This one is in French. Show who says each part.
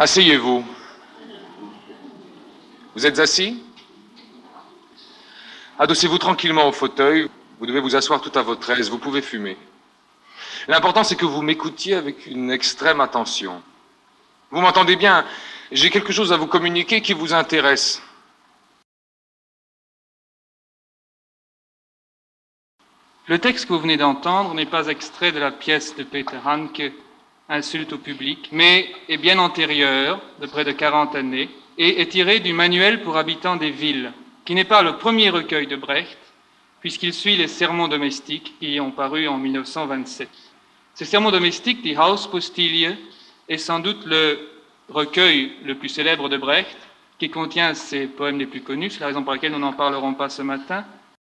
Speaker 1: Asseyez-vous. Vous êtes assis? Adossez-vous tranquillement au fauteuil. Vous devez vous asseoir tout à votre aise. Vous pouvez fumer. L'important, c'est que vous m'écoutiez avec une extrême attention. Vous m'entendez bien? J'ai quelque chose à vous communiquer qui vous intéresse.
Speaker 2: Le texte que vous venez d'entendre n'est pas extrait de la pièce de Peter Hanke, Insulte au public, mais est bien antérieur, de près de 40 années, et est tiré du Manuel pour habitants des villes, qui n'est pas le premier recueil de Brecht, puisqu'il suit les sermons domestiques qui ont paru en 1927. Ces sermons domestiques, die Hauspostille, est sans doute le recueil le plus célèbre de Brecht, qui contient ses poèmes les plus connus, c'est la raison pour laquelle nous n'en parlerons pas ce matin,